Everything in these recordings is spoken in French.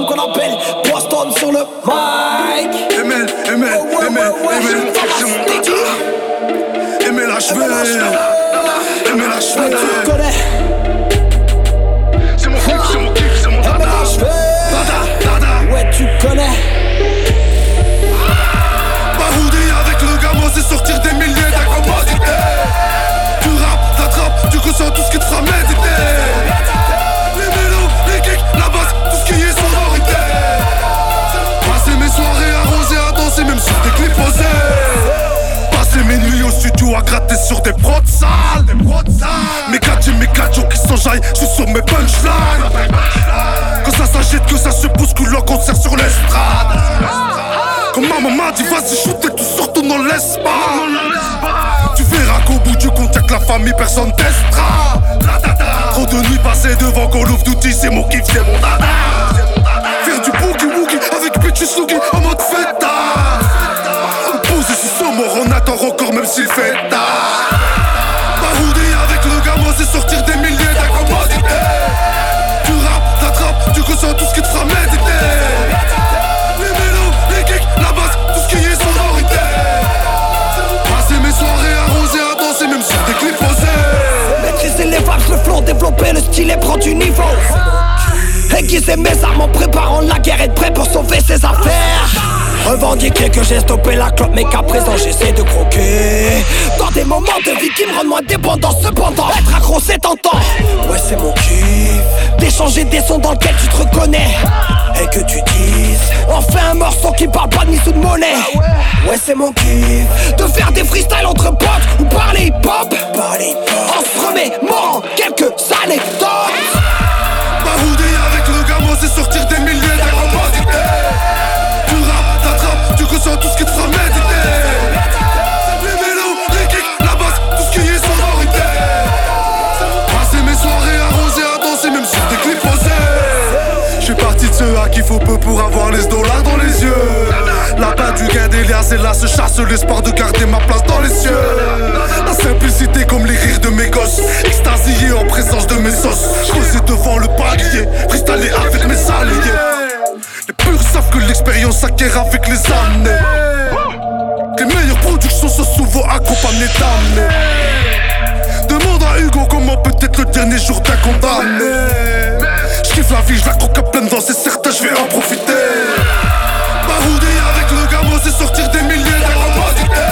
qu'on appelle Boston sur le mic. Amen, amen, amen, amen, j'ai mon tata. Amen, la cheveux. C'est mon kiff. À gratter sur des prods sales. Mes gadgets, mes gadgets qui s'enjaillent, je suis sur mes punchlines. Quand ça s'agite, que ça se bouscule en concert sur l'estrade. Comme ma maman m'a dit, vas-y, shoot et tout surtout laisse pas Tu verras qu'au bout du compte, que la famille, personne testera. Trop de nuits passées devant Call of Duty, c'est mon kiff, c'est mon dada s'il fait tard. Baroudi avec le gamin, c'est sortir des milliers d'incommodités. Tu rappes, t'attrapes, tu ressens tout ce qui te fera méditer. Les mélos, les kicks, la basse, tout ce qui est sonorité. Passer mes soirées arrosées à danser même sur des clips posés. Maîtriser les vibes, le flow, développer le style et prendre du niveau. Aiguiser mes armes en préparant la guerre Être prêt pour sauver ses affaires. Revendiquer que j'ai stoppé la clope Mais qu'à présent j'essaie de croquer De vie qui me rendent moins dépendant Cependant être accro c'est tentant Ouais c'est mon kiff. D'échanger des sons dans lesquels tu te reconnais. Et que tu dises. On fait un morceau qui parle pas de ni sous de monnaie. Ouais c'est mon kiff. De faire des faut peu pour avoir les dollars dans les yeux. Là-bas du gain des et là se chasse l'espoir de garder ma place dans les cieux. La simplicité comme les rires de mes gosses Extasié en présence de mes sauces Creusé devant le palier Freestylé avec mes alliés. Les purs savent que l'expérience s'acquiert avec les années. Les meilleures productions sont souvent accompagnées d'années. Demande à Hugo comment peut être le dernier jour d'un condamné? J'kiffe la vie, je la croque à pleine c'est certain, je vais en profiter. Avec le gamin, c'est sortir des milliers d'incommodités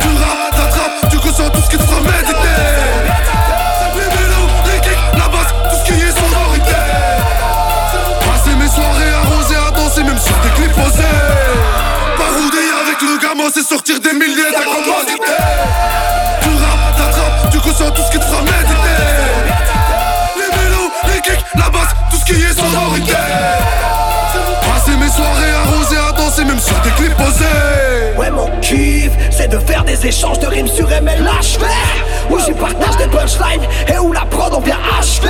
Tu rappes, t'attrapes, tu ressens tout ce qui te fera méditer. Les kicks, la basse, tout ce qui est sonorité. Passer mes soirées arrosées à danser même sur des clips posés. Baroudi avec le gamin, c'est sortir des milliers d'incommodités Tu rappes, t'attrapes, tu ressens tout ce qui te fera échanges de rimes sur MLH Où j'y partage des punchlines et où la prod on vient achever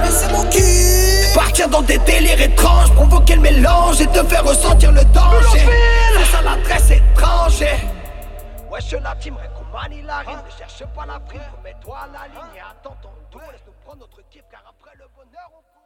Mais c'est mon kiff Partir dans des délires étranges, provoquer le mélange et te faire ressentir le danger. C'est ça l'adresse étranger Wesh la team Rekumani la rime Ne cherche pas la prime, remets-toi à la ligne et attends ton tour. Laisse nous prendre notre kiff car après le bonheur on